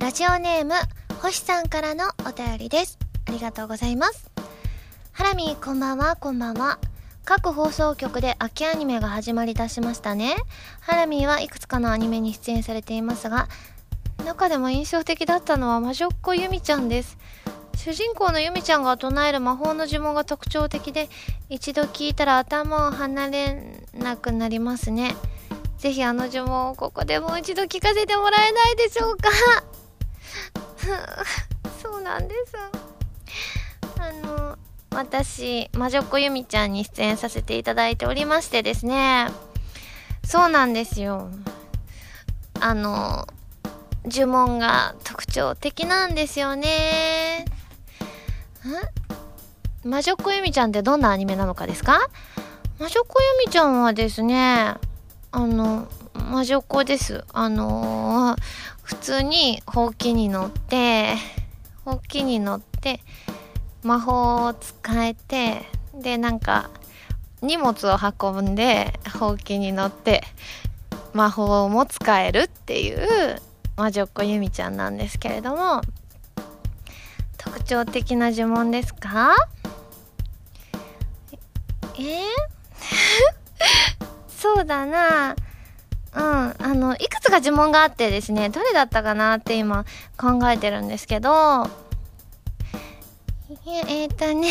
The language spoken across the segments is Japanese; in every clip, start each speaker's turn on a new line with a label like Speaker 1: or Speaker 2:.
Speaker 1: ラジオネーム星さんからのお便りです。ありがとうございます。ハラミーこんばんは。こんばんは。各放送局で秋アニメが始まりだしましたね。ハラミーはいくつかのアニメに出演されていますが中でも印象的だったのは魔女っ子ユミちゃんです。主人公のユミちゃんが唱える魔法の呪文が特徴的で一度聞いたら頭を離れなくなりますね。ぜひあの呪文をここでもう一度聞かせてもらえないでしょうか。そうなんです。あの私魔女っ子ユミちゃんに出演させていただいておりましてですね。そうなんですよ。あの呪文が特徴的なんですよね。ん魔女っ子ユミちゃんってどんなアニメなのかですか？魔女っ子ユミちゃんはですねあの魔女っ子です。あのー、普通にほうきに乗ってほうきに乗って魔法を使えてでなんか荷物を運んでほうきに乗って魔法も使えるっていう魔女っ子ゆみちゃんなんですけれども特徴的な呪文ですか？え？ー、そうだな。うんあのいくつか呪文があってですねどれだったかなって今考えてるんですけどえー、っとね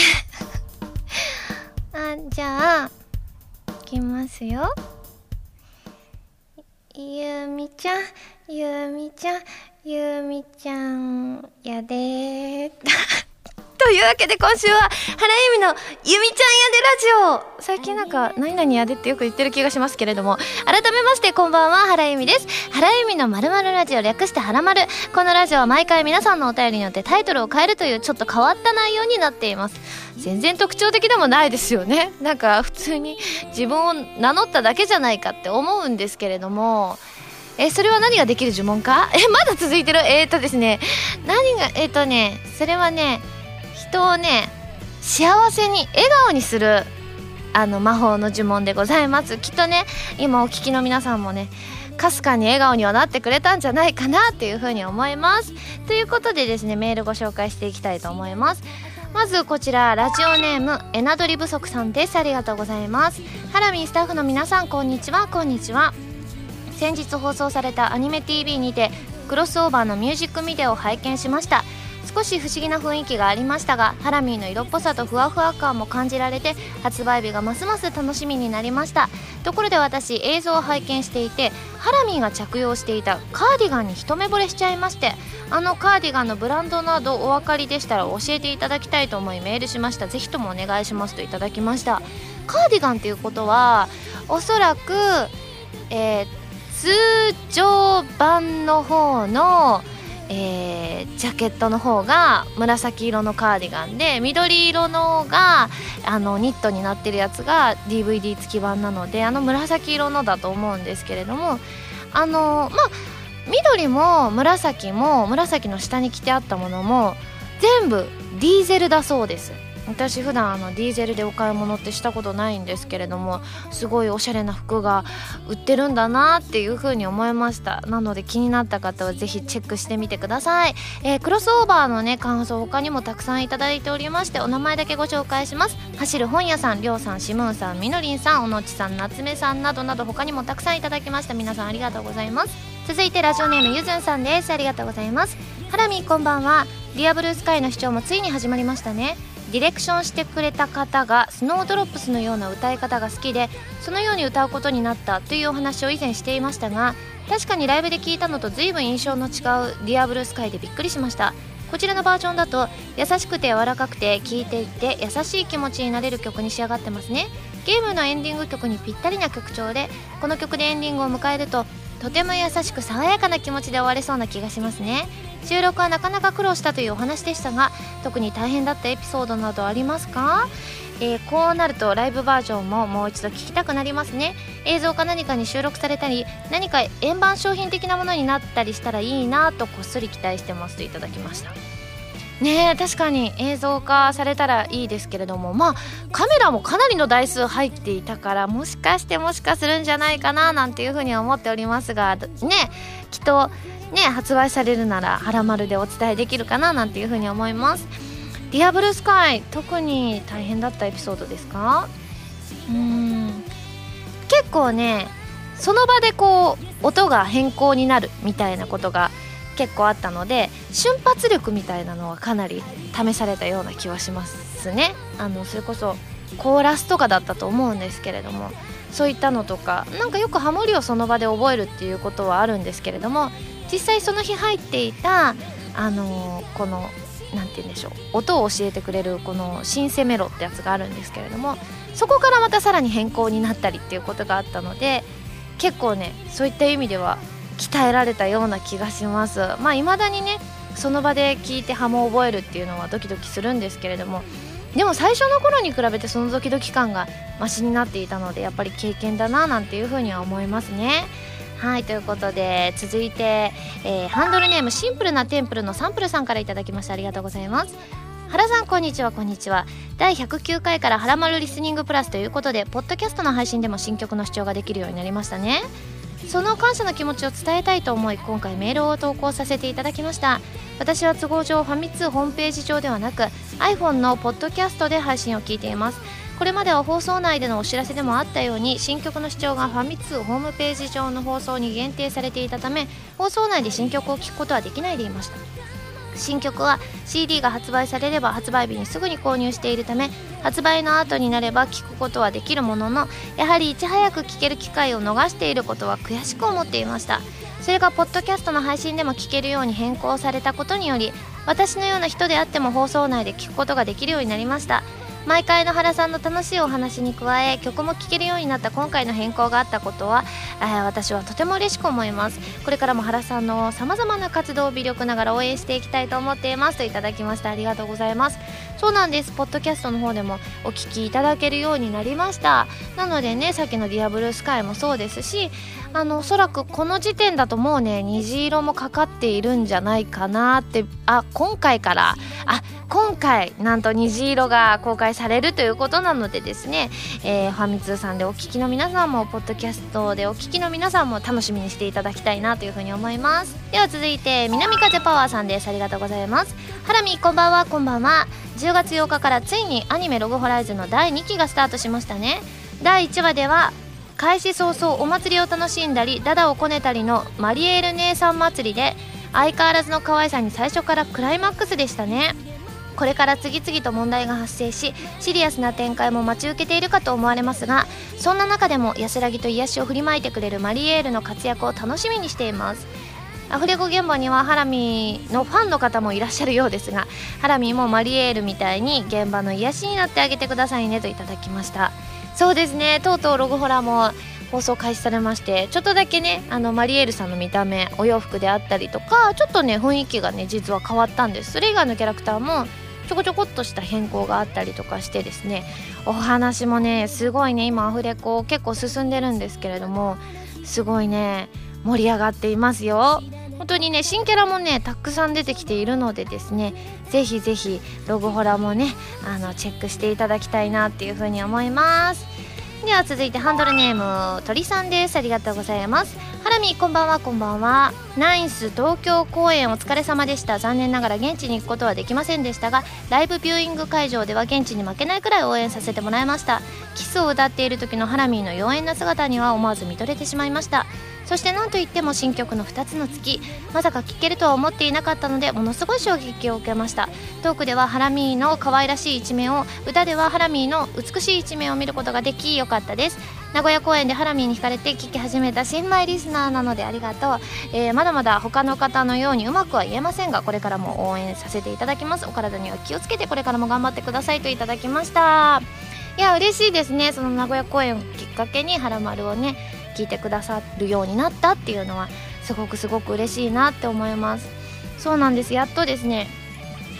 Speaker 1: あじゃあいきますよ。ゆうみちゃんゆうみちゃんゆうみちゃんやでー。というわけで今週は原由美のゆみちゃんやでラジオ。最近なんか何々やでってよく言ってる気がしますけれども。改めましてこんばんは原由美です。原由美のまるまるラジオ略してはらまる。このラジオは毎回皆さんのお便りによってタイトルを変えるというちょっと変わった内容になっています。全然特徴的でもないですよね。なんか普通に自分を名乗っただけじゃないかって思うんですけれども。えそれは何ができる呪文か？えまだ続いてる？えー、っとですね。何がえー、っとね。それはね人をね幸せに笑顔にするあの魔法の呪文でございます。きっとね今お聞きの皆さんもねかすかに笑顔にはなってくれたんじゃないかなっていうふうに思います。ということでですねメールご紹介していきたいと思います。まずこちらラジオネームエナドリ不足さんです。ありがとうございます。ハラミスタッフの皆さんこんにちは。こんにちは。先日放送されたアニメ TV にてクロスオーバーのミュージックビデオを拝見しました。少し不思議な雰囲気がありましたがハラミーの色っぽさとふわふわ感も感じられて発売日がますます楽しみになりました。ところで私映像を拝見していてハラミーが着用していたカーディガンに一目惚れしちゃいましてあのカーディガンのブランドなどお分かりでしたら教えていただきたいと思いメールしました。ぜひともお願いしますといただきました。カーディガンっていうことはおそらくえー、通常版の方のえー、ジャケットの方が紫色のカーディガンで緑色のがあのニットになってるやつが DVD 付き版なのであの紫色のだと思うんですけれどもあのまあ緑も紫も紫の下に着てあったものも全部ディーゼルだそうです。私普段あのディーゼルでお買い物ってしたことないんですけれどもすごいおしゃれな服が売ってるんだなっていう風に思いました。なので気になった方はぜひチェックしてみてください、えー、クロスオーバーのね感想他にもたくさんいただいておりましてお名前だけご紹介します。走る本屋さんりょうさんしむんさんみのりんさんおのちさん夏目さんなどなど他にもたくさんいただきました。皆さんありがとうございます。続いてラジオネームゆずんさんです。ありがとうございます。ハラミこんばんは。リアブルースカイの視聴もついに始まりましたね。ディレクションしてくれた方がスノードロップスのような歌い方が好きでそのように歌うことになったというお話を以前していましたが確かにライブで聞いたのと随分印象の違う「ディアブルスカイ」でびっくりしました。こちらのバージョンだと優しくて柔らかくて聴いていて優しい気持ちになれる曲に仕上がってますね。ゲームのエンディング曲にぴったりな曲調でこの曲でエンディングを迎えるととても優しく爽やかな気持ちで終われそうな気がしますね。収録はなかなか苦労したというお話でしたが特に大変だったエピソードなどありますか？えー、こうなるとライブバージョンももう一度聞きたくなりますね。映像か何かに収録されたり何か円盤商品的なものになったりしたらいいなとこっそり期待してますといただきました。ね確かに映像化されたらいいですけれどもまあカメラもかなりの台数入っていたからもしかしてもしかするんじゃないかななんていうふうには思っておりますがねきっとね発売されるなら「はらまる」でお伝えできるかななんていうふうに思います。ディアブルスカイ特に大変だったエピソードですか？うん。結構ねその場でこう音が変更になるみたいなことが結構あったので瞬発力みたいなのはかなり試されたような気はしますね。あのそれこそコーラスとかだったと思うんですけれどもそういったのとかなんかよくハモリをその場で覚えるっていうことはあるんですけれども実際その日入っていたあの、この何て言うんでしょう音を教えてくれるこのシンセメロってやつがあるんですけれどもそこからまたさらに変更になったりっていうことがあったので結構ねそういった意味では鍛えられたような気がします。まあ未だにねその場で聞いてハモを覚えるっていうのはドキドキするんですけれどもでも最初の頃に比べてそのドキドキ感がマシになっていたのでやっぱり経験だななんていうふうには思いますね。はいということで続いて、えー、ハンドルネームシンプルなテンプルのサンプルさんから頂きました。ありがとうございます。原さんこんにちはこんにちは。第109回から「はらまるリスニングプラス」ということでポッドキャストの配信でも新曲の視聴ができるようになりましたね。その感謝の気持ちを伝えたいと思い今回メールを投稿させていただきました。私は都合上ファミ通ホームページ上ではなく iPhone のポッドキャストで配信を聞いています。これまでは放送内でのお知らせでもあったように新曲の視聴がファミ通ホームページ上の放送に限定されていたため放送内で新曲を聴くことはできないでいました。新曲は CD が発売されれば発売日にすぐに購入しているため発売の後になれば聴くことはできるもののやはりいち早く聴ける機会を逃していることは悔しく思っていました。それがポッドキャストの配信でも聴けるように変更されたことにより私のような人であっても放送内で聴くことができるようになりました。毎回の原さんの楽しいお話に加え曲も聴けるようになった今回の変更があったことは、えー、私はとても嬉しく思います。これからも原さんのさまざまな活動を微力ながら応援していきたいと思っています。といただきましたありがとうございます。そうなんです。ポッドキャストの方でもお聞きいただけるようになりました。なのでねさっきの「ディアブルースカイもそうですしあのおそらくこの時点だともうね虹色もかかっているんじゃないかなってあ今回からあ今回なんと虹色が公開されるということなのでですね、えー、ファミ通さんでお聞きの皆さんもポッドキャストでお聞きの皆さんも楽しみにしていただきたいなというふうに思います。では続いて南風パワーさんです。ありがとうございます。ハラミこんばんは。こんばんは。10月8日からついにアニメログホライズの第2期がスタートしましたね。第1話では開始早々お祭りを楽しんだりダダをこねたりのマリエール姉さん祭りで相変わらずの可愛さに最初からクライマックスでしたね。これから次々と問題が発生しシリアスな展開も待ち受けているかと思われますがそんな中でも安らぎと癒しを振りまいてくれるマリエールの活躍を楽しみにしています。アフレコ現場にはハラミのファンの方もいらっしゃるようですがハラミもマリエールみたいに現場の癒しになってあげてくださいねといただきました。そうですねとうとうログホラーも放送開始されましてちょっとだけねあのマリエールさんの見た目お洋服であったりとかちょっとね雰囲気がね実は変わったんです。それ以外のキャラクターもちょこちょこっとした変更があったりとかしてですねお話もねすごいね今アフレコ結構進んでるんですけれどもすごいね盛り上がっていますよ。本当にね新キャラもねたくさん出てきているのでですねぜひぜひログホラもねあのチェックしていただきたいなっていうふうに思います。では続いてハンドルネーム鳥さんです。ありがとうございます。ハラミこんばんはこんばんは。ナインス東京公演お疲れ様でした。残念ながら現地に行くことはできませんでしたがライブビューイング会場では現地に負けないくらい応援させてもらいました。キスを歌っている時のハラミーの妖艶な姿には思わず見とれてしまいました。そして何といっても新曲の2つの月まさか聴けるとは思っていなかったのでものすごい衝撃を受けました。トークではハラミーの可愛らしい一面を歌ではハラミーの美しい一面を見ることができよかったです。名古屋公演でハラミーに惹かれて聴き始めた新米リスナーなのでありがとう、えー、まだまだ他の方のようにうまくは言えませんがこれからも応援させていただきます。お体には気をつけてこれからも頑張ってくださいといただきました。いや嬉しいですね。その名古屋公演をきっかけにハラマルをね聞いてくださるようになったっていうのはすごくすごく嬉しいなって思います。そうなんです。やっとですね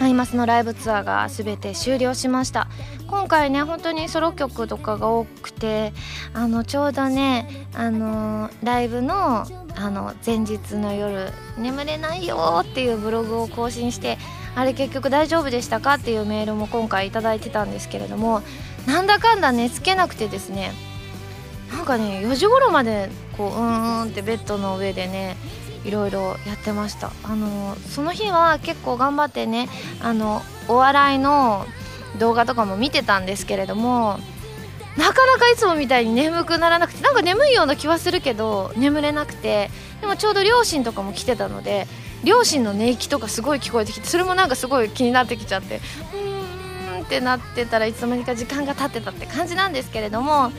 Speaker 1: アイマスのライブツアーが全て終了しました。今回ね本当にソロ曲とかが多くてあのちょうどねあのライブのあの前日の夜眠れないよっていうブログを更新してあれ結局大丈夫でしたかっていうメールも今回頂いてたんですけれどもなんだかんだ寝つけなくてですねなんかね4時頃までこううーんってベッドの上でねいろいろやってました。あのその日は結構頑張ってねあのお笑いの動画とかも見てたんですけれどもなかなかいつもみたいに眠くならなくてなんか眠いような気はするけど眠れなくてでもちょうど両親とかも来てたので両親の寝息とかすごい聞こえてきてそれもなんかすごい気になってきちゃってうーんってなってたらいつの間にか時間が経ってたって感じなんですけれども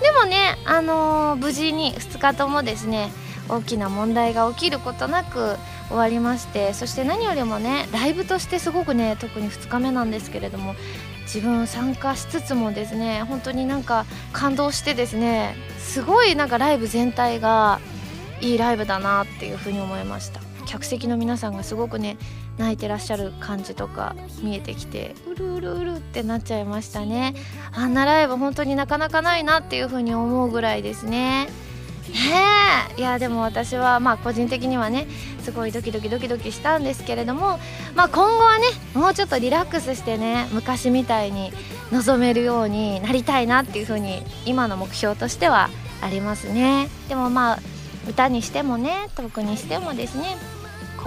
Speaker 1: でもね、あのー、無事に2日ともですね大きな問題が起きることなく終わりましてそして何よりもねライブとしてすごくね特に2日目なんですけれども自分参加しつつもですね本当になんか感動してですねすごいなんかライブ全体がいいライブだなっていうふうに思いました。客席の皆さんがすごくね泣いてらっしゃる感じとか見えてきてうるうるうるってなっちゃいましたね。あんなライブ本当になかなかないなっていうふうに思うぐらいですね。ねえ。いやでも私はまあ個人的にはねすごいドキドキドキドキしたんですけれどもまあ今後はねもうちょっとリラックスしてね昔みたいに臨めるようになりたいなっていうふうに今の目標としてはありますね。でもまあ歌にしてもねトークにしてもですね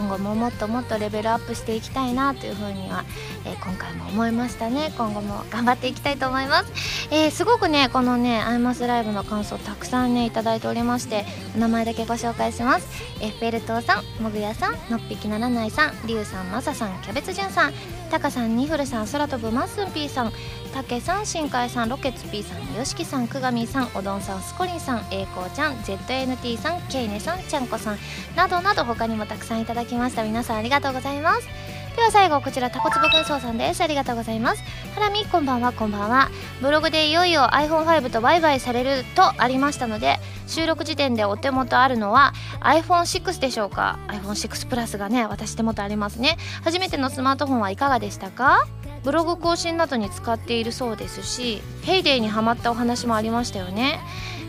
Speaker 1: 今後ももっともっとレベルアップしていきたいなというふうには、えー、今回も思いましたね。今後も頑張っていきたいと思います、えー、すごくねこのねアイマスライブの感想たくさんね頂いておりましてお名前だけご紹介します。エッフェル塔さんもぐやさんのっぴきならないさんりゅうさんまささんキャベツじゅんさん。たかさんにふるさん空飛ぶまっすんぴーさんたけさん新海さんロケツ P さんよしきさんくがみさんおどんさんすこりんさんえいこうちゃん ZNT さんけいねさんちゃんこさんなどなど他にもたくさんいただきました。皆さんありがとうございます。では最後こちらタコツボ軍曹さんです。ありがとうございます。ハラミこんばんはこんばんは。ブログでいよいよ iPhone5 と売買されるとありましたので収録時点でお手元あるのは iPhone6 でしょうか？iPhone6 プラスがね私手元ありますね。初めてのスマートフォンはいかがでしたか？ブログ更新などに使っているそうですし「ヘイデイにハマったお話もありましたよね。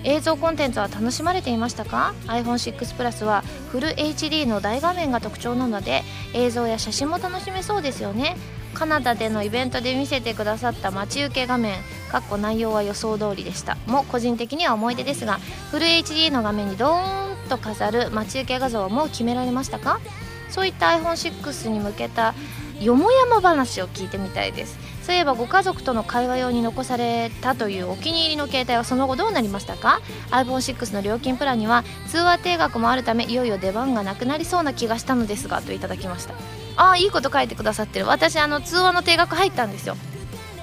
Speaker 1: 映像コンテンツは楽しまれていましたか？iPhone6 プラスはフル HD の大画面が特徴なので映像や写真も楽しめそうですよね。カナダでのイベントで見せてくださった待ち受け画面かっこ内容は予想通りでした。も個人的には思い出ですがフル HD の画面にドーンと飾る待ち受け画像はもう決められましたか？そういった iPhone6 に向けたよもやま話を聞いてみたいです。そういえばご家族との会話用に残されたというお気に入りの携帯はその後どうなりましたか？iPhone6 の料金プランには通話定額もあるためいよいよ出番がなくなりそうな気がしたのですがといただきました。ああいいこと書いてくださってる。私あの通話の定額入ったんですよ。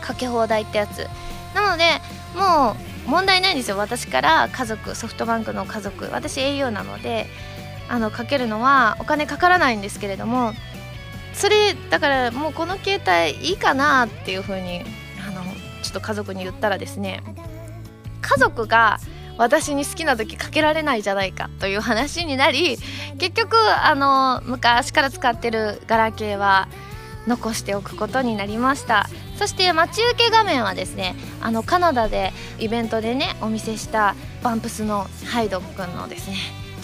Speaker 1: かけ放題ってやつ。なのでもう問題ないんですよ。私から家族ソフトバンクの家族。私 au なのであのかけるのはお金かからないんですけれどもそれだからもうこの携帯いいかなっていう風にあのちょっと家族に言ったらですね家族が私に好きな時かけられないじゃないかという話になり結局あの昔から使ってるガラケーは残しておくことになりました。そして待ち受け画面はですねあのカナダでイベントでねお見せしたバンプスのハイドくんのですね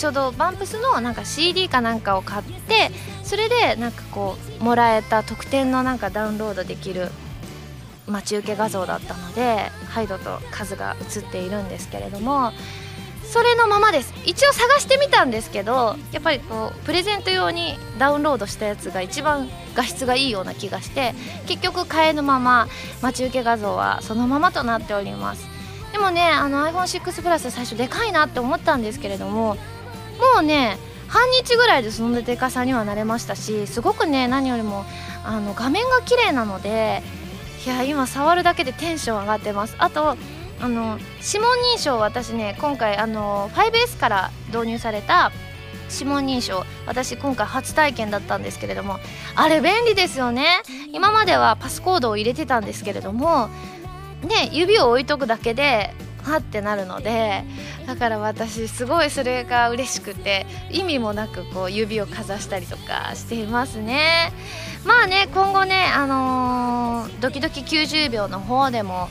Speaker 1: ちょうどバンプスのなんか CD かなんかを買ってそれでなんかこうもらえた特典のなんかダウンロードできる待ち受け画像だったのでハイドと数が映っているんですけれどもそれのままです。一応探してみたんですけどやっぱりこうプレゼント用にダウンロードしたやつが一番画質がいいような気がして結局替えぬまま待ち受け画像はそのままとなっております。でもねあの iPhone6 プラス最初でかいなって思ったんですけれどももうね半日ぐらいでそのでかさにはなれましたしすごくね何よりもあの画面が綺麗なのでいや今触るだけでテンション上がってます。あとあの指紋認証私ね今回あの 5S から導入された指紋認証私今回初体験だったんですけれどもあれ便利ですよね。今まではパスコードを入れてたんですけれどもね指を置いとくだけではってなるのでだから私すごいそれが嬉しくて意味もなくこう指をかざしたりとかしていますね。まあね今後ねあのー、ドキドキ90秒の方でも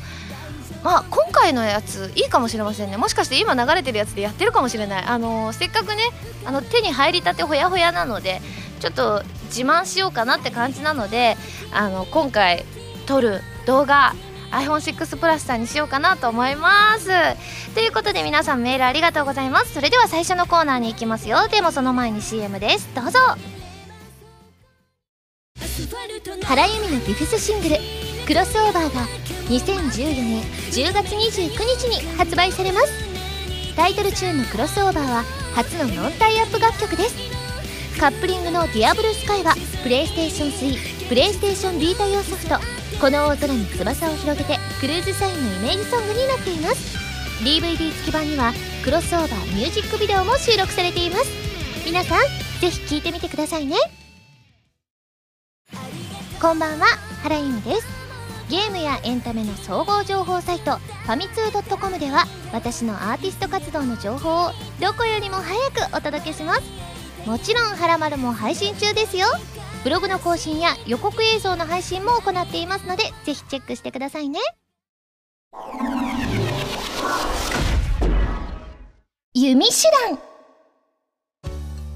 Speaker 1: まあ、今回のやついいかもしれませんね。もしかして今流れてるやつでやってるかもしれない。あのー、せっかくねあの手に入りたてほやほやなのでちょっと自慢しようかなって感じなのであの今回撮る動画 iPhone6 プラスさんにしようかなと思います。ということで皆さんメールありがとうございます。それでは最初のコーナーに行きますよ。でもその前に CM です。どうぞ。原由美のディフスシングル「クロスオーバー」が2014年10月29日に発売されます。タイトルチューンの「クロスオーバー」は初のノンタイアップ楽曲です。カップリングの「ディアブルスカイはプレイステーション3プレイステーションビータ用ソフトこの大空に翼を広げてクルーズサインのイメージソングになっています。DVD 付き版にはクロスオーバーミュージックビデオも収録されています。皆さんぜひ聴いてみてくださいね。こんばんは原由美です。ゲームやエンタメの総合情報サイトファミツー .com では私のアーティスト活動の情報をどこよりも早くお届けします。もちろん「はらまる」も配信中ですよ。ブログの更新や予告映像の配信も行っていますのでぜひチェックしてくださいね。弓手段。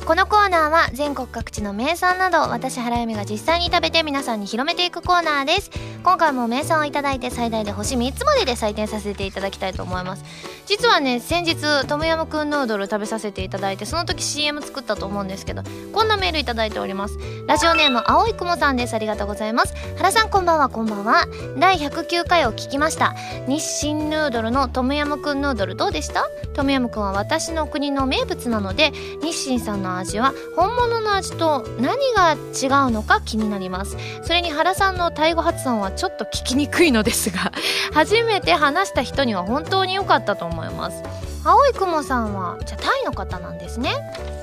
Speaker 1: このコーナーは全国各地の名産など私原由美が実際に食べて皆さんに広めていくコーナーです。今回も名産をいただいて最大で星3つまでで採点させていただきたいと思います。実はね先日トムヤムクンヌードル食べさせていただいてその時 CM 作ったと思うんですけどこんなメールいただいております。ラジオネーム青い雲さんです。ありがとうございます。原さんこんばんは。こんばんは。第109回を聞きました。日清ヌードルのトムヤムクンヌードルどうでした？トムヤムクンは私の国の名物なので日清さんの味は本物の味と何が違うのか気になります。それに原さんのタイ語発音はちょっと聞きにくいのですが 初めて話した人には本当に良かったと思います。青い雲さんはじゃあタイの方なんですね。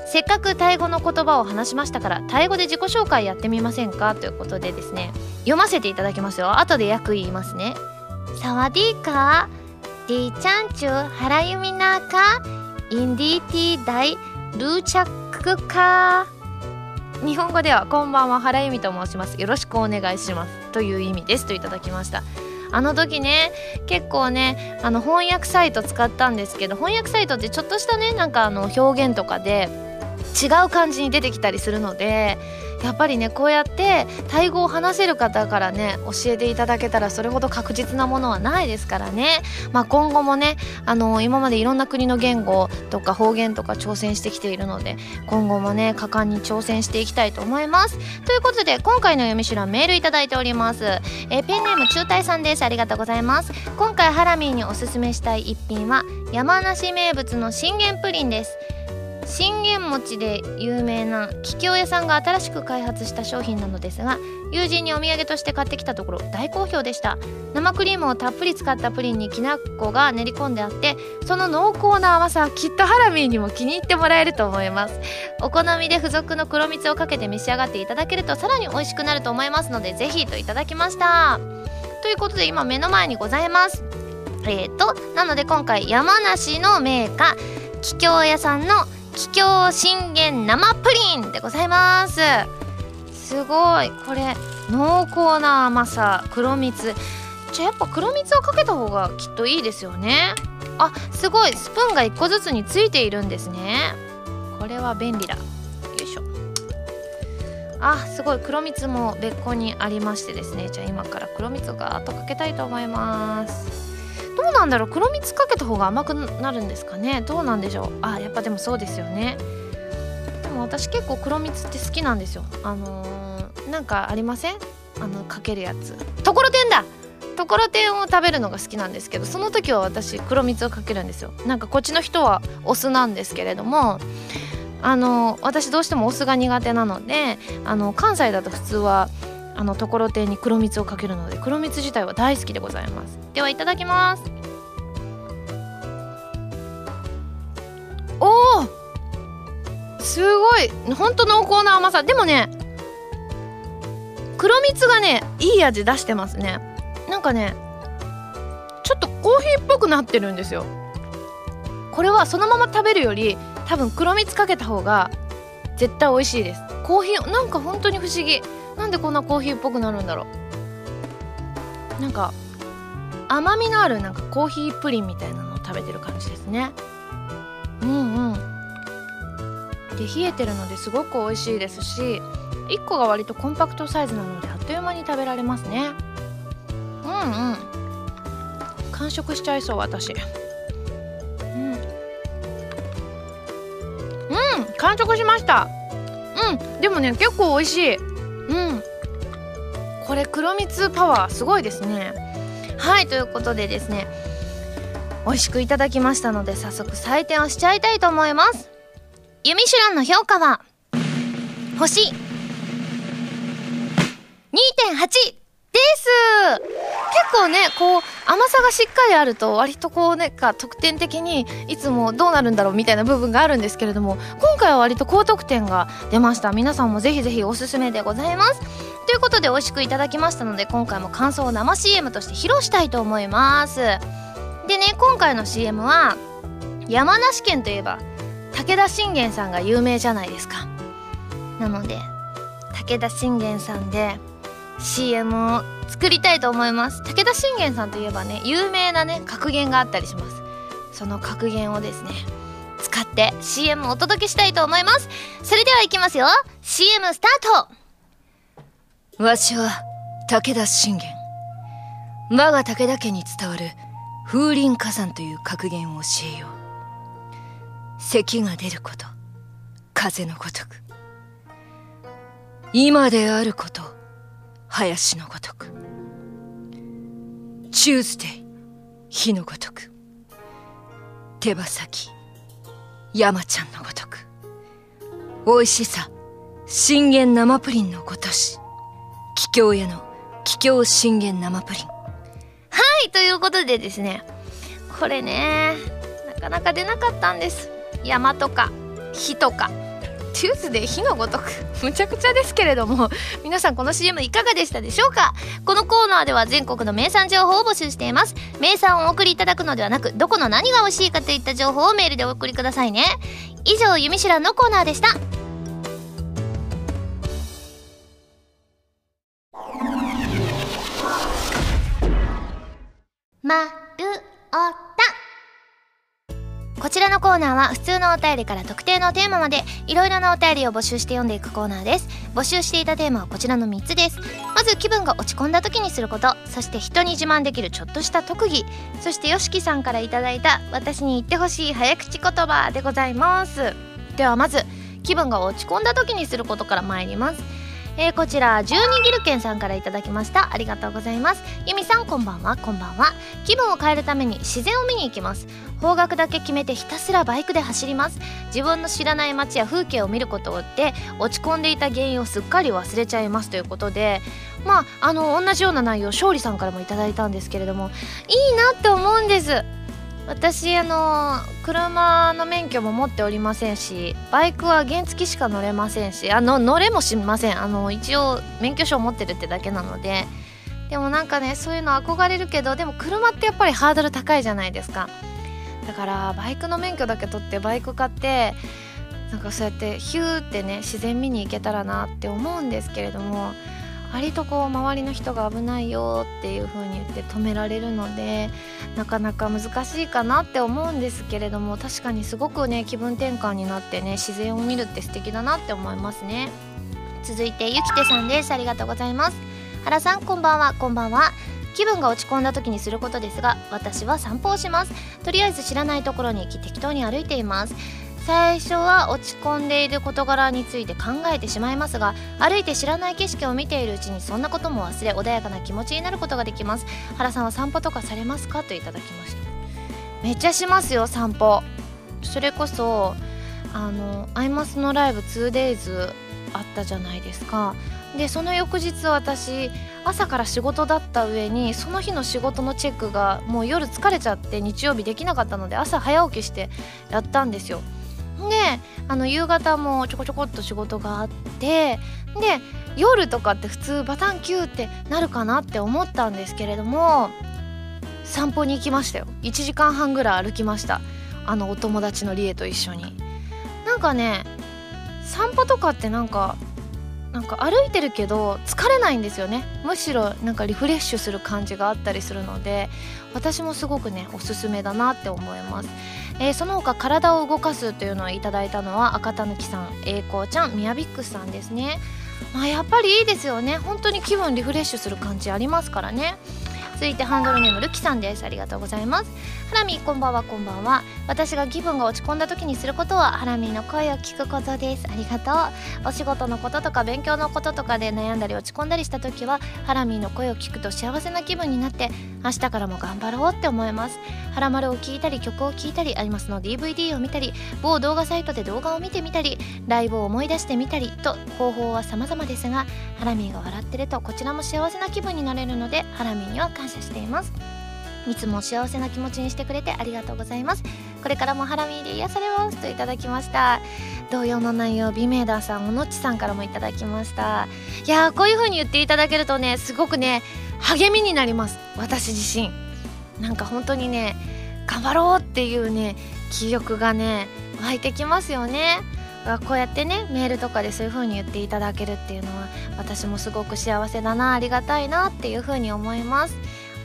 Speaker 1: せっかくタイ語の言葉を話しましたからタイ語で自己紹介やってみませんか？ということでですね。読ませていただきますよ。後で訳言いますね。サワディーカーディーチャンチュ原由美ナーカインディーティーダイルーチャッくか。日本語ではこんばんは原由美と申します。よろしくお願いしますという意味ですといただきました。あの時ね結構ねあの翻訳サイト使ったんですけど翻訳サイトってちょっとしたねなんかあの表現とかで違う感じに出てきたりするのでやっぱりねこうやってタイ語を話せる方からね教えていただけたらそれほど確実なものはないですからね、まあ、今後もねあの今までいろんな国の言語とか方言とか挑戦してきているので今後もね果敢に挑戦していきたいと思います。ということで今回の読み手欄メールいただいております。えペンネーム中隊さんです。ありがとうございます。今回ハラミーにおすすめしたい一品は山梨名物の信玄プリンです。信玄餅で有名な桔梗屋さんが新しく開発した商品なのですが友人にお土産として買ってきたところ大好評でした。生クリームをたっぷり使ったプリンにきな粉が練り込んであってその濃厚な甘さはきっとハラミーにも気に入ってもらえると思います。お好みで付属の黒蜜をかけて召し上がっていただけるとさらに美味しくなると思いますのでぜひといただきました。ということで今目の前にございます。えーとなので今回山梨のメーカー桔梗屋さんの桔梗信玄生プリンでございます。すごい。これ濃厚な甘さ黒蜜。じゃあやっぱ黒蜜をかけた方がきっといいですよね。あすごい。スプーンが1個ずつについているんですね。これは便利だ。よいしょ。あすごい。黒蜜も別個にありましてですね。じゃあ今から黒蜜をガーッとかけたいと思います。なんだろう黒蜜かけた方が甘くなるんですかね？どうなんでしょう？あやっぱでもそうですよね。でも私結構黒蜜って好きなんですよ。あのー、なんかありません？あのかけるやつ。ところてんだ！ところてんを食べるのが好きなんですけどその時は私黒蜜をかけるんですよ。なんかこっちの人はお酢なんですけれどもあの私どうしてもお酢が苦手なのであの関西だと普通はあのところてんに黒蜜をかけるので黒蜜自体は大好きでございます。ではいただきます。おおすごい。ほんと濃厚な甘さ。でもね黒蜜がねいい味出してますね。なんかねちょっとコーヒーっぽくなってるんですよ。これはそのまま食べるより多分黒蜜かけた方が絶対美味しいです。コーヒーなんか本当に不思議。なんでこんなコーヒーっぽくなるんだろう。なんか甘みのあるなんかコーヒープリンみたいなのを食べてる感じですね。うんうん。で冷えてるのですごく美味しいですし1個が割とコンパクトサイズなのであっという間に食べられますね。うんうん。完食しちゃいそう私。うん。うん。完食しました。うん。でもね結構美味しい。うん。これ黒蜜パワーすごいですね。はいということでですね。美味しくいただきましたので早速採点をしちゃいたいと思います。ユミシュランの評価は星2.8です。結構ねこう甘さがしっかりあると割とこうねか得点的にいつもどうなるんだろうみたいな部分があるんですけれども今回は割と高得点が出ました。皆さんもぜひぜひおすすめでございます。ということで美味しくいただきましたので今回も感想を生 CM として披露したいと思います。でね今回の CM は山梨県といえば武田信玄さんが有名じゃないですか。なので武田信玄さんで CM を作りたいと思います。武田信玄さんといえばね有名なね格言があったりします。その格言をですね使って CM をお届けしたいと思います。それではいきますよ。CM スタート。わしは武田信玄。我が武田家に伝わる風林火山という格言を教えよう。咳が出ること風のごとく。今であること林のごとく。チューズデイ火のごとく。手羽先山ちゃんのごとく。美味しさ信玄生プリンのごとし。桔梗屋の桔梗信玄生プリン。はいということでですねこれねなかなか出なかったんです。山とか火とか。チューズで火のごとくむちゃくちゃですけれども皆さんこの CM いかがでしたでしょうか？このコーナーでは全国の名産情報を募集しています。名産をお送りいただくのではなくどこの何が美味しいかといった情報をメールでお送りくださいね。以上「ゆみしら」のコーナーでした。まるおた。こちらのコーナーは普通のお便りから特定のテーマまでいろいろなお便りを募集して読んでいくコーナーです。募集していたテーマはこちらの3つです。まず気分が落ち込んだ時にすることそして人に自慢できるちょっとした特技そして YOSHIKI さんからいただいた私に言ってほしい早口言葉でございます。ではまず気分が落ち込んだ時にすることから参ります。えー、こちら12ギルケンさんからいただきました。ありがとうございます。ゆみさんこんばんは。こんばんは。気分を変えるために自然を見に行きます。方角だけ決めてひたすらバイクで走ります。自分の知らない街や風景を見ることで落ち込んでいた原因をすっかり忘れちゃいます。ということでまああの同じような内容勝利さんからもいただいたんですけれどもいいなって思うんです。私あの車の免許も持っておりませんしバイクは原付しか乗れませんしあの乗れもしません。あの一応免許証持ってるってだけなので。でもなんかねそういうの憧れるけどでも車ってやっぱりハードル高いじゃないですか。だからバイクの免許だけ取ってバイク買ってなんかそうやってヒューってね自然見に行けたらなって思うんですけれども割とこう周りの人が危ないよっていう風に言って止められるのでなかなか難しいかなって思うんですけれども確かにすごくね気分転換になってね自然を見るって素敵だなって思いますね。続いてゆきてさんです。ありがとうございます。原さんこんばんは。こんばんは。気分が落ち込んだ時にすることですが私は散歩をします。とりあえず知らないところに行き適当に歩いています。最初は落ち込んでいる事柄について考えてしまいますが歩いて知らない景色を見ているうちにそんなことも忘れ穏やかな気持ちになることができます。原さんは散歩とかされますか？といただきました。めっちゃしますよ散歩。それこそあのアイマスのライブ 2days あったじゃないですか。でその翌日私朝から仕事だった上にその日の仕事のチェックがもう夜疲れちゃって日曜日できなかったので朝早起きしてやったんですよ。であの夕方もちょこちょこっと仕事があってで夜とかって普通バタンキューってなるかなって思ったんですけれども散歩に行きましたよ。1時間半ぐらい歩きました。あのお友達のリエと一緒に。なんかね散歩とかってなんかなんか歩いてるけど疲れないんですよね。むしろなんかリフレッシュする感じがあったりするので私もすごくねおすすめだなって思います。えー、その他体を動かすというのをいただいたのは赤たぬきさん栄光ちゃんミヤビックスさんですね。まあやっぱりいいですよね。本当に気分リフレッシュする感じありますからね。続いてハンドルネームルキさんです。ありがとうございます。ハラミこんばんはこんばんは。私が気分が落ち込んだ時にすることはハラミの声を聞くことです。ありがとう。お仕事のこととか勉強のこととかで悩んだり落ち込んだりした時はハラミの声を聞くと幸せな気分になって明日からも頑張ろうって思います。ハラマルを聞いたり曲を聴いたりありますの DVD を見たり某動画サイトで動画を見てみたりライブを思い出してみたりと方法は様々ですがハラミーが笑ってるとこちらも幸せな気分になれるのでハラミーには感謝しています。いつも幸せな気持ちにしてくれてありがとうございます。これからもハラミーで癒されますといただきました。同様の内容美明ダーさんおのっちさんからもいただきました。いやーこういう風に言っていただけるとねすごくね励みになります。私自身。なんか本当にね頑張ろうっていうね気力がね湧いてきますよね。こうやってねメールとかでそういう風に言っていただけるっていうのは私もすごく幸せだなありがたいなっていう風に思います。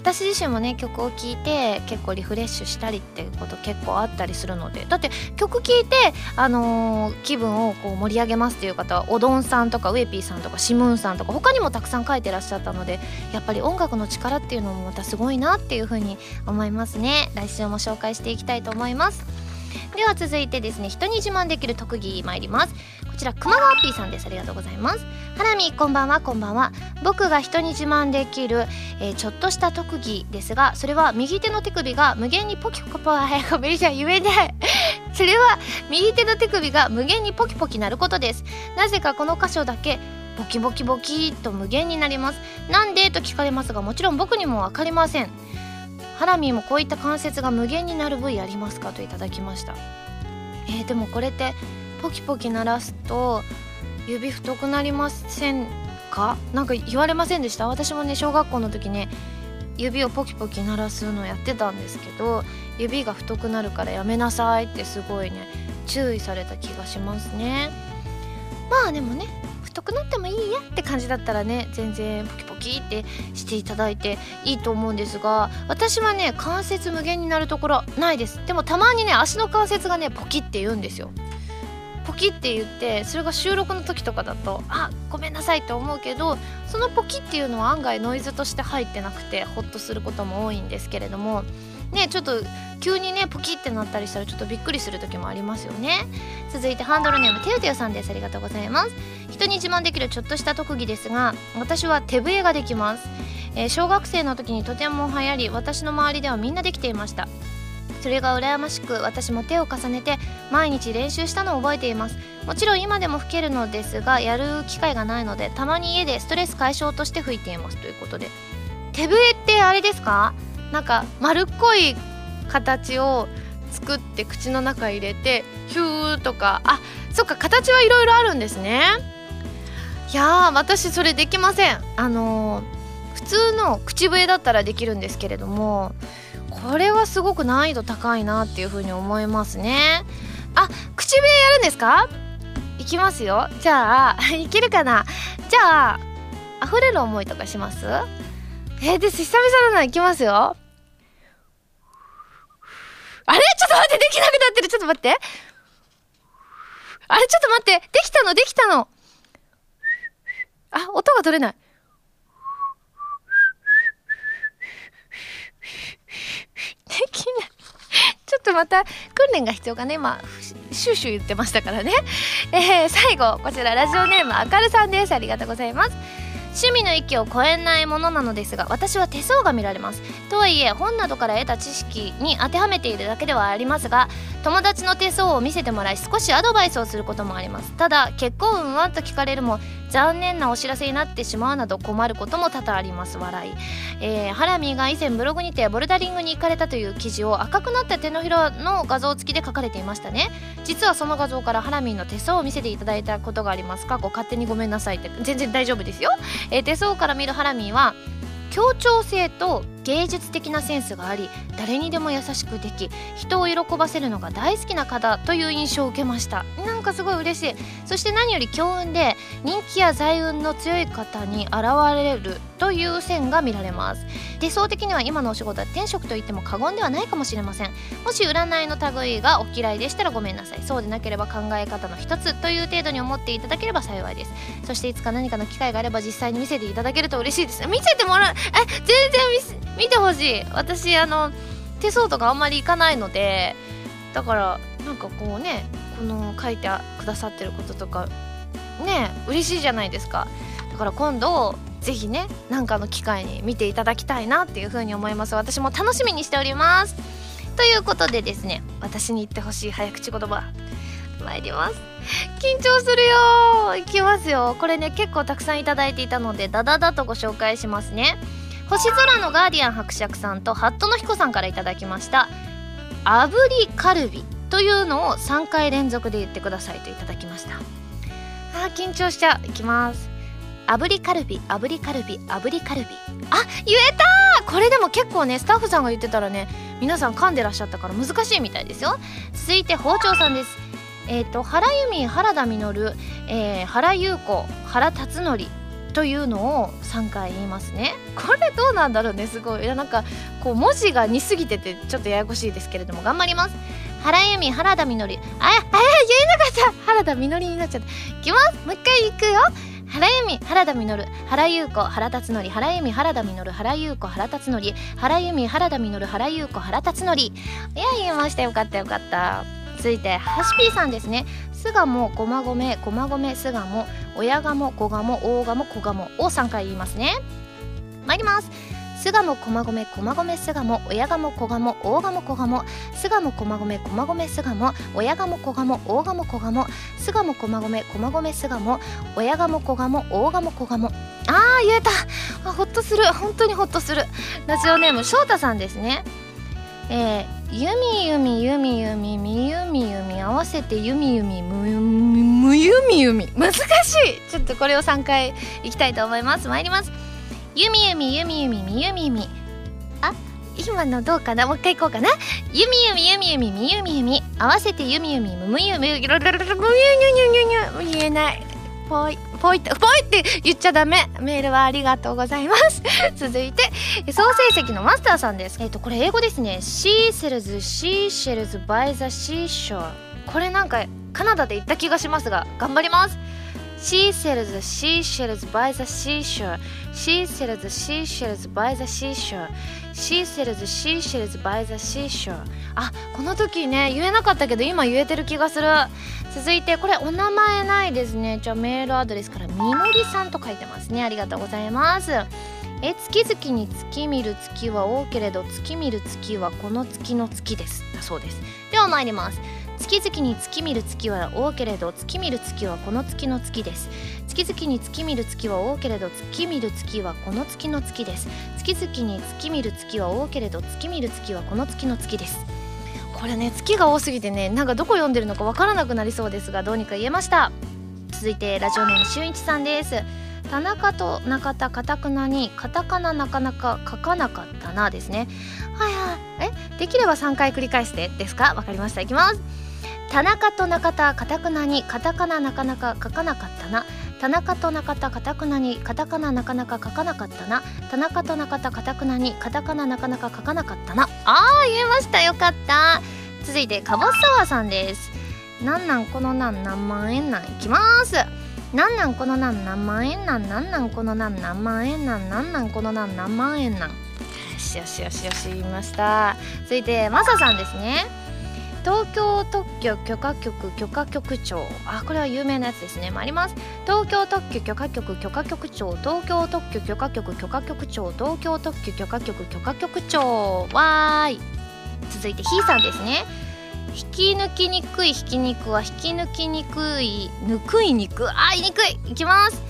Speaker 1: 私自身もね曲を聴いて結構リフレッシュしたりっていうこと結構あったりするのでだって曲聴いて、あのー、気分をこう盛り上げますっていう方はおどんさんとかウエピーさんとかシムーンさんとか他にもたくさん書いてらっしゃったのでやっぱり音楽の力っていうのもまたすごいなっていうふうに思いますね。来週も紹介していきたいと思います。では続いてですね人に自慢できる特技参ります。こちら熊川 P さんです。ありがとうございます。ハラミこんばんは。こんばんは。僕が人に自慢できる、えー、ちょっとした特技ですがそれは右手の手首が無限にポキポキごめんなさい言えないそれは右手の手首が無限にポキポキなることですなぜかこの箇所だけボキボキボキと無限になりますなんでと聞かれますがもちろん僕にも分かりませんハラミーもこういった関節が無限になる部位ありますかといただきました。えー、でもこれってポキポキ鳴らすと指太くなりませんか？なんか言われませんでした？私もね小学校の時ね指をポキポキ鳴らすのやってたんですけど指が太くなるからやめなさいってすごいね注意された気がしますね。まあでもね太くなってもいいやって感じだったらね全然ポキポキってしていただいていいと思うんですが私はね関節無限になるところないです。でもたまにね足の関節がねポキって言うんですよ。ポキって言ってそれが収録の時とかだとあごめんなさいって思うけどそのポキっていうのは案外ノイズとして入ってなくてホッとすることも多いんですけれどもねちょっと急にねポキってなったりしたらちょっとびっくりする時もありますよね。続いてハンドルネームてうてうさんです。ありがとうございます。人に自慢できるちょっとした特技ですが私は手笛ができます、えー、小学生の時にとても流行り私の周りではみんなできていました。それが羨ましく私も手を重ねて毎日練習したのを覚えています。もちろん今でも吹けるのですがやる機会がないのでたまに家でストレス解消として吹いています。ということで。手笛ってあれですか？なんか丸っこい形を作って口の中入れてヒューとかあそっか形はいろいろあるんですね。いや私それできません。あのー、普通の口笛だったらできるんですけれどもこれはすごく難易度高いなっていうふうに思いますね。あ口笛やるんですか？いきますよ。じゃあ いけるかな？じゃあ溢れる思いとかします？えー、です。久々な。のいきますよ。あれ？ちょっと待って、できなくなってる。ちょっと待って。あれ？ちょっと待って。できたの、できたの？あ、音が取れない。できない。ちょっとまた訓練が必要かね。今、シューシュー言ってましたからね。えー、最後、こちらラジオネームあかるさんです。ありがとうございます。趣味の域を超えないものなのですが私は手相が見られます。とはいえ本などから得た知識に当てはめているだけではありますが友達の手相を見せてもらい少しアドバイスをすることもあります。ただ結婚運はと聞かれるも残念なお知らせになってしまうなど困ることも多々あります。笑い、えー、ハラミーが以前ブログにてボルダリングに行かれたという記事を赤くなった手のひらの画像付きで書かれていましたね。実はその画像からハラミーの手相を見せていただいたことがあります。かご勝手にごめんなさいって。全然大丈夫ですよ、えー、手相から見るハラミーは協調性と芸術的なセンスがあり誰にでも優しくでき人を喜ばせるのが大好きな方という印象を受けました。なんかすごい嬉しい。そして何より強運で人気や財運の強い方に現れるという線が見られます。理想的には今のお仕事は転職と言っても過言ではないかもしれません。もし占いの類がお嫌いでしたらごめんなさい。そうでなければ考え方の一つという程度に思っていただければ幸いです。そしていつか何かの機会があれば実際に見せていただけると嬉しいです。見せてもらう。え全然見せ見てほしい。私あの手相とかあんまりいかないのでだからなんかこうねこの書いてくださってることとかね嬉しいじゃないですか。だから今度ぜひね何かの機会に見ていただきたいなっていうふうに思います。私も楽しみにしております。ということでですね私に言ってほしい早口言葉参ります。緊張するよいきますよ。これね結構たくさんいただいていたのでダダダとご紹介しますね。星空のガーディアン伯爵さんとハットの彦さんからいただきました。炙りカルビというのを3回連続で言ってくださいといただきました。あー緊張しちゃういきます。炙りカルビ炙りカルビ炙りカルビ。あ言えたこれでも結構ねスタッフさんが言ってたらね皆さん噛んでらっしゃったから難しいみたいですよ。続いて包丁さんです。えっ、ー、と原由美原田実、えー、原優子原辰徳というのを3回言いますね。これどうなんだろうねすごい。いやなんかこう文字が似すぎててちょっとややこしいですけれども頑張ります。原由美原田実ああ言えなかった。原田実になっちゃった。いきます。もう一回いくよ。原由美原田実原優子原辰徳。原由美原田実原優子原辰徳。原由美原田実原優子原辰徳。いや言えました。よかったよかった。続いてハシピーさんですね。巣鴨駒込駒込巣鴨親鴨小鴨大鴨小鴨を3回言いますね。参ります。巣鴨駒込駒込巣鴨親鴨小鴨大鴨小鴨巣鴨駒込駒込巣鴨親鴨小鴨大鴨小鴨巣鴨駒込駒込巣鴨親鴨小鴨大鴨小鴨。あー言えた。あほっとする。本当にほっとする。ラジオネーム翔太さんですね。えーゆみゆみゆみゆみみゆみゆみ合わせてゆみゆみむゆみむゆみゆみ難しい。ちょっとこれを3回いきたいと思います。参ります。ゆみゆみゆみゆみみゆみゆみあ今のどうかな？もう一回いこうかな。ゆみゆみゆみゆみみゆみゆみ合わせてゆみゆみむむゆみゆみゆみゆ言えないぽいぽいってぽいって言っちゃダメ。メールはありがとうございます。続いて総成績のマスターさんです。えっ、ー、とこれ英語ですね。シーセルズシーシェルズバイザシーショー。これなんかカナダで言った気がしますが頑張ります。 She sells seashells by the seashore she sells seashells by the seashore she sells seashells by the seashore あこの時ね言えなかったけど今言えてる気がする。続いてこれお名前ないですね。じゃあメールアドレスからみのりさんと書いてますね。ありがとうございます。え月々に月見る月は多けれど月見る月はこの月の月です。だそうです。では参ります。月々に月見る月は多けれど月見る月はこの月の月です。月々に月見る月は多けれど月見る月はこの月の月です。月々に月見る月は多けれど月見る月はこの月の月です。これね月が多すぎてねなんかどこ読んでるのかわからなくなりそうですがどうにか言えました。続いてラジオネームしゅんいちさんです。田中と中田かたくなにカタカナなかなか書かなかったなですね。はいはい。えできれば3回繰り返してですか？わかりました。いきます。田中と中田かたくなにカタカナなかなか書かなかったな。田中と中田かたくなにカタカナなかなか書かなかったな。田中と中田かたくなにカタカナなかなか書かなかったな。あー言えました。よかった。続いてかぼすさわさんです。なんなんこのなん何万円なん？いきます。なんなんこのなん何万円なん？なんなんこのなん何万円なん？なんなんこのなん何万円なん？よしよしよしよし言いました。続いてまささんですね。東京特許許可局許可局長。あこれは有名なやつですね。あります。東京特許許可局許可局長。東京特許許可局許可局長。東京特許許可局許可局長。わーい。続いてひーさんですね。引き抜きにくいひき肉は引き抜きにくい。ぬくい肉？あ言いにくい。いきます。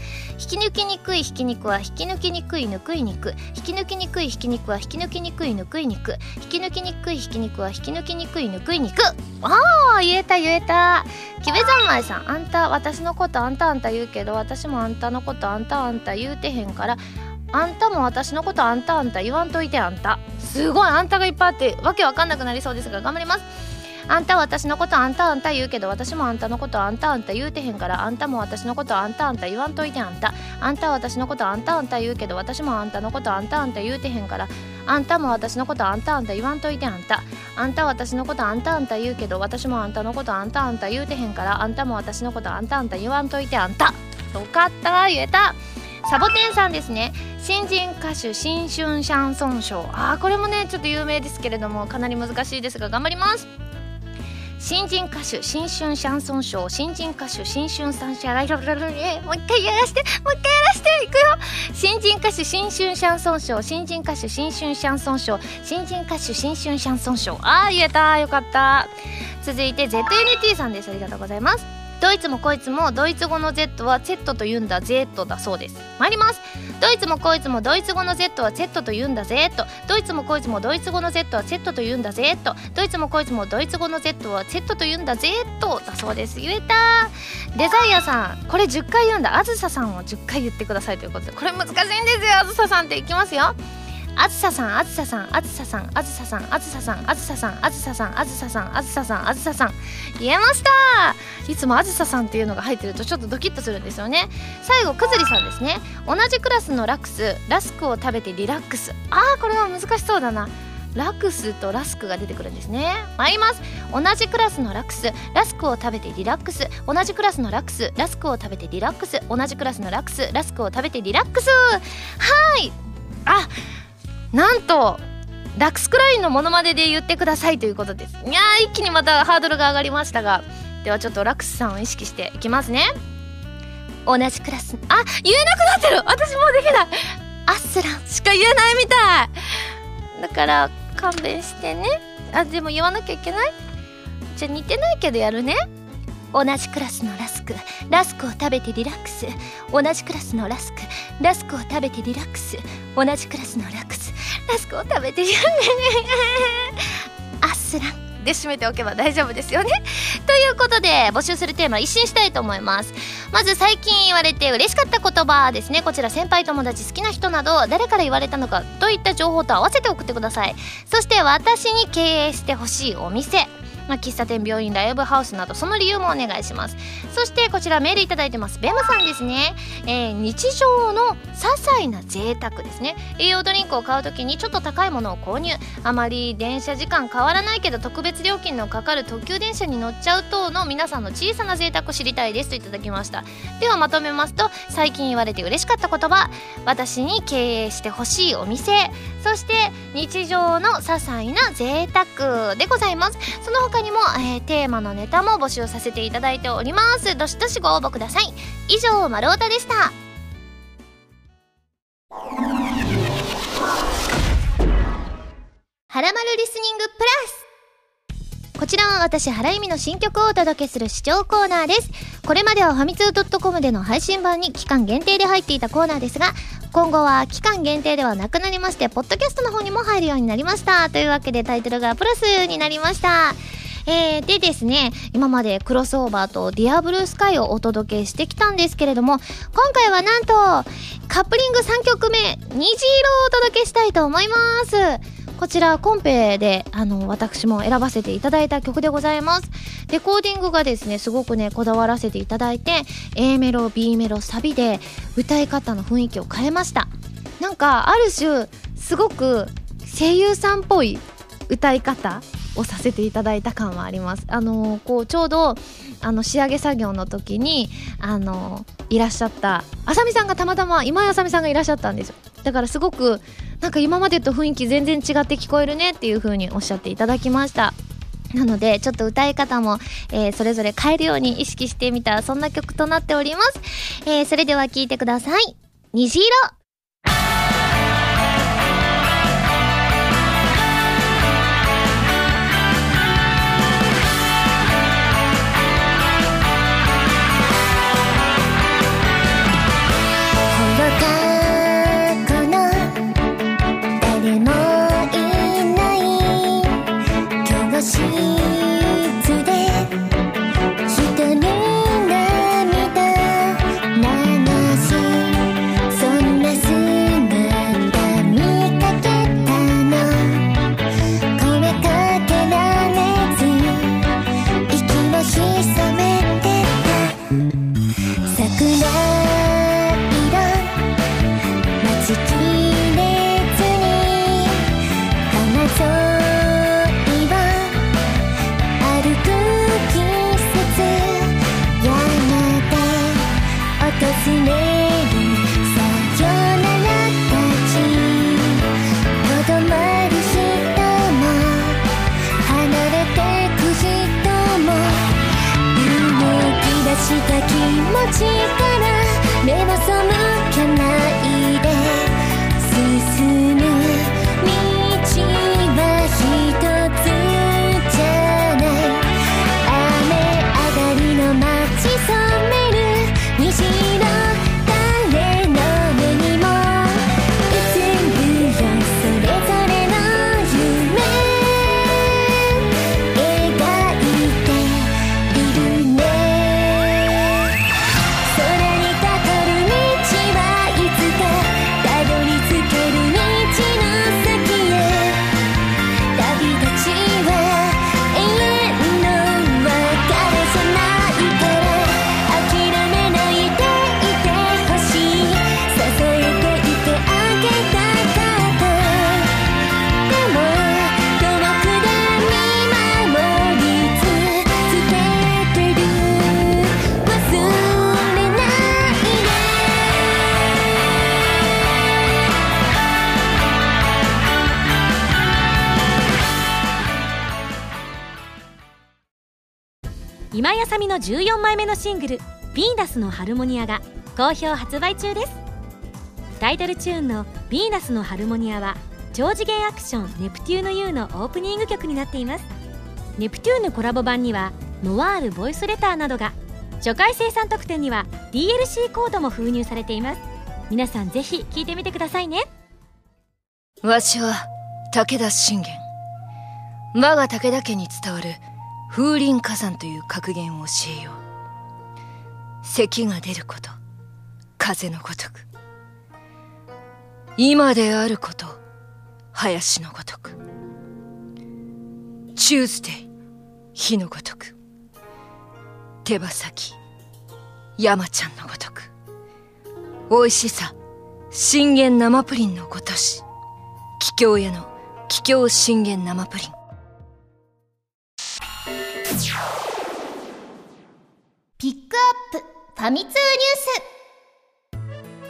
Speaker 1: 引き抜きにくいひき肉は引き抜きにくいぬくい肉引き抜きにくいひき肉は引き抜きにくいぬくい肉引き抜きにくいひき肉は引き抜きにくいぬくい肉あー言えた言えたキベザンマイさんあんた私のことあんたあんた言うけど私もあんたのことあんたあんた言うてへんからあんたも私のことあんたあんた言わんといてあんたすごいあんたがいっぱいあってわけわかんなくなりそうですが頑張りますあんた私のことあんたあんた言うけど私もあんたのことあんたあんた言うてへんからあんたも私のことあんたあんた言わんといてあんた。あんた私のことあんたあんた言うけど私もあんたのことあんたあんた言うてへんからあんたも私のことあんたあんた言わんといてあんた。あんた私のことあんたあんた言うけど私もあんたのことあんたあんた言うてへんからあんたも私のことあんたあんた言わんといてあんた。よかった言えた。サボテンさんですね。新人歌手新春シャンソン賞。あーこれもねちょっと有名ですけれどもかなり難しいですが頑張ります。新人歌手新春シャンソン賞新人歌手新春サンシャライララララもう一回やらしてもう一回やらしていくよ。新人歌手新春シャンソン賞新人歌手新春シャンソン賞。新人歌手新春シャンソン賞。あー言えたよかった。続いて ZNT さんです。ありがとうございます。ドイツもこいつもドイツ語の Z は Z と言うんだ Z だそうです。参ります。ドイツもこいつもドイツ語の Z は Z と言うんだ Z ドイツもこいつもドイツ語の Z は Z と言うんだ Z ドイツもこいつもドイツ語の Z は Z と言うんだ Z だそうです。言えた。デザイアさんこれ10回言うんだ。あずささんを10回言ってくださいということで。これ難しいんですよ。あずささんっていきますよ。あずささんあずささんあずささんあずささんあずささんあずささんあずささんあずささんあずささんあずささん。言えました。いつもあずささんっていうのが入ってるとちょっとドキッとするんですよね。最後くずりさんですね。同じクラスのラクスラスクを食べてリラックス。あーこれは難しそうだな。ラクスとラスクが出てくるんですね。参ります。同じクラスのラクスラスクを食べてリラックス。同じクラスのラクスラスクを食べてリラックス。同じクラスのラクスラスクを食べてリラックス。はい。あなんとラクスクラインのモノマネで言ってくださいということです。いやー一気にまたハードルが上がりましたが。ではちょっとラックスさんを意識していきますね。同じクラス。あ言えなくなってる。私もうできない。アスランしか言えないみたい。だから勘弁してね。あでも言わなきゃいけない？じゃあ似てないけどやるね。同じクラスのラスクラスクを食べてリラックス。同じクラスのラスクラスクを食べてリラックス。同じクラスのラックスラスクを食べてリラックスアスラン。で締めておけば大丈夫ですよね。ということで募集するテーマ一新したいと思います。まず最近言われて嬉しかった言葉ですね。こちら先輩友達好きな人など誰から言われたのかといった情報と合わせて送ってください。そして私に経営してほしいお店。まあ、喫茶店病院ライブハウスなどその理由もお願いします。そしてこちらメールいただいてます。ベムさんですね、えー、日常の些細な贅沢ですね。栄養ドリンクを買う時にちょっと高いものを購入。あまり電車時間変わらないけど特別料金のかかる特急電車に乗っちゃう等の皆さんの小さな贅沢を知りたいです。といただきました。ではまとめますと最近言われて嬉しかった言葉私に経営してほしいお店。そして日常の些細な贅沢でございます。その他にも、えー、テーマのネタも募集させていただいておりますどしどしご応募ください以上丸太でしたはらまるリスニングプラスこちらは私、原由美の新曲をお届けする視聴コーナーです。これまではファミツー .com での配信版に期間限定で入っていたコーナーですが、今後は期間限定ではなくなりまして、ポッドキャストの方にも入るようになりました。というわけでタイトルがプラスになりました。えー、でですね、今までクロスオーバーとディアブルースカイをお届けしてきたんですけれども、今回はなんと、カップリング3曲目、虹色をお届けしたいと思います。こちらコンペであの私も選ばせていただいた曲でございますレコーディングがですねすごくねこだわらせていただいて A メロ B メロサビで歌い方の雰囲気を変えましたなんかある種すごく声優さんっぽい歌い方をさせていただいた感はあります。あのこうちょうどあの仕上げ作業の時にあのいらっしゃったあさみさんがたまたま今井あさみさんがいらっしゃったんですよ。だからすごくなんか今までと雰囲気全然違って聞こえるねっていう風におっしゃっていただきました。なのでちょっと歌い方も、えー、それぞれ変えるように意識してみたそんな曲となっております、えー、それでは聴いてください。虹色。
Speaker 2: の14枚目のシングル「ヴィーナスのハルモニア」が好評発売中です。タイトルチューンの「ヴィーナスのハルモニア」は超次元アクション「ネプテューヌ U」のオープニング曲になっています。ネプテューヌコラボ版にはノワールボイスレターなどが初回生産特典には DLC コードも封入されています。皆さんぜひ聴いてみてくださいね。
Speaker 3: わしは武田信玄。我が武田家に伝わる風林火山という格言を教えよう。咳が出ること風のごとく。今であること林のごとく。チューズデイ火のごとく。手羽先山ちゃんのごとく。美味しさ信玄生プリンのごとし。桔梗屋の桔梗信玄生プリン。
Speaker 1: ピックアップファミ通ニュー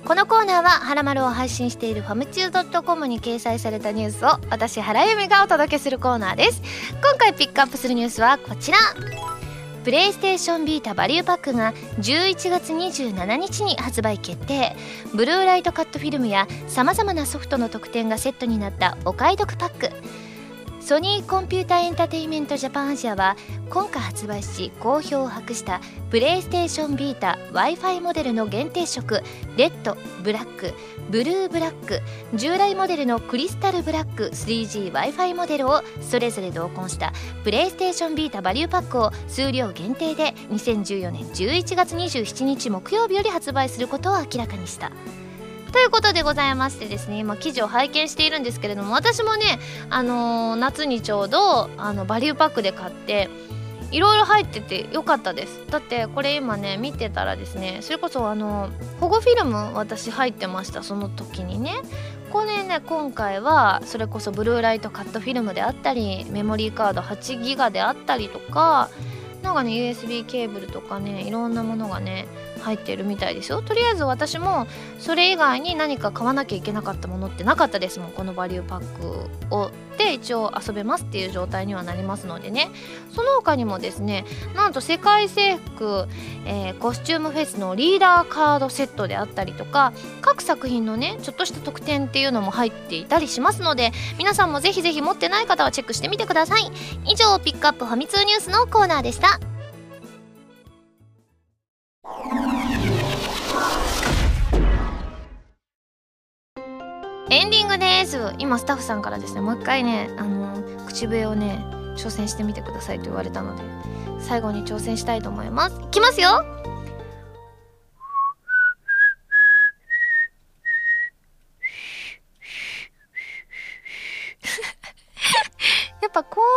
Speaker 1: ス。このコーナーは「はらまる」を配信しているファムチュー .com に掲載されたニュースを私原由美がお届けするコーナーです。今回ピックアップするニュースはこちら。プレイステーションビータバリューパックが11月27日に発売決定。ブルーライトカットフィルムやさまざまなソフトの特典がセットになったお買い得パック。ソニーコンピュータエンタテインメントジャパンアジアは今回発売し好評を博したプレイステーションビータ w i f i モデルの限定色レッドブラックブルーブラック従来モデルのクリスタルブラック 3G w i f i モデルをそれぞれ同梱したプレイステーションビータバリューパックを数量限定で2014年11月27日木曜日より発売することを明らかにした。ということでございましてですね今記事を拝見しているんですけれども私もね、あのー、夏にちょうどあのバリューパックで買っていろいろ入っててよかったです。だってこれ今ね見てたらですねそれこそあの保護フィルム私入ってましたその時にね。これね今回はそれこそブルーライトカットフィルムであったりメモリーカード8ギガであったりとかなんかね USB ケーブルとかねいろんなものがね入ってるみたいですよ。とりあえず私もそれ以外に何か買わなきゃいけなかったものってなかったですもん。このバリューパックを。で一応遊べますっていう状態にはなりますのでね。その他にもですねなんと世界征服、えー、コスチュームフェスのリーダーカードセットであったりとか各作品のねちょっとした特典っていうのも入っていたりしますので皆さんもぜひぜひ持ってない方はチェックしてみてください。以上ピックアップファミ通ニュースのコーナーでした。エンディングです。今スタッフさんからですねもう一回ねあの口笛をね挑戦してみてくださいと言われたので最後に挑戦したいと思います。いきますよ。やっぱ高音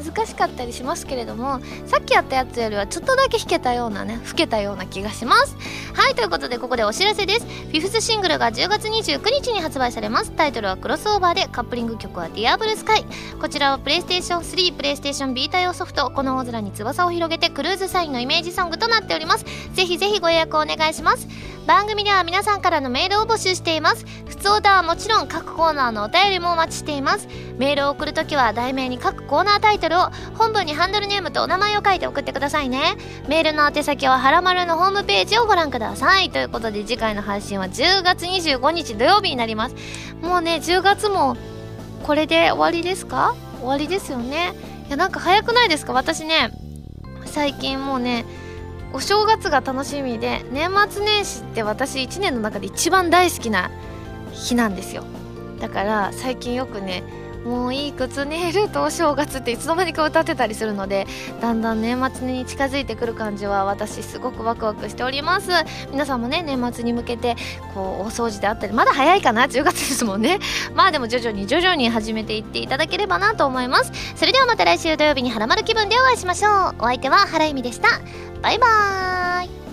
Speaker 1: はね難しかったりしますけれどもさっきやったやつよりはちょっとだけ弾けたようなね吹けたような気がします。はいということでここでお知らせです。フィフスシングルが10月29日に発売されます。タイトルはクロスオーバーでカップリング曲はディアブルスカイこちらはプレイステーション3プレイステーションビータ用ソフト。この大空に翼を広げてクルーズサインのイメージソングとなっております。ぜひぜひご予約お願いします。番組では皆さんからのメールを募集しています。普通歌はもちろん各コーナーのお便りもお待ちしています。メールを送るときは題名に各コーナータイトルを本文にハンドルネームとお名前を書いて送ってくださいね。メールの宛先ははらまるのホームページをご覧ください。ということで次回の配信は10月25日土曜日になります。もうね10月もこれで終わりですか？終わりですよね。いやなんか早くないですか？私ね最近もうねお正月が楽しみで年末年始って私1年の中で一番大好きな日なんですよ。だから最近よくねもういい靴寝るとお正月っていつの間にか歌ってたりするのでだんだん年末に近づいてくる感じは私すごくワクワクしております。皆さんもね年末に向けてこうお掃除であったりまだ早いかな10月ですもんね。まあでも徐々に徐々に始めていっていただければなと思います。それではまた来週土曜日にハラマル気分でお会いしましょう。お相手は原由美でした。バイバーイ。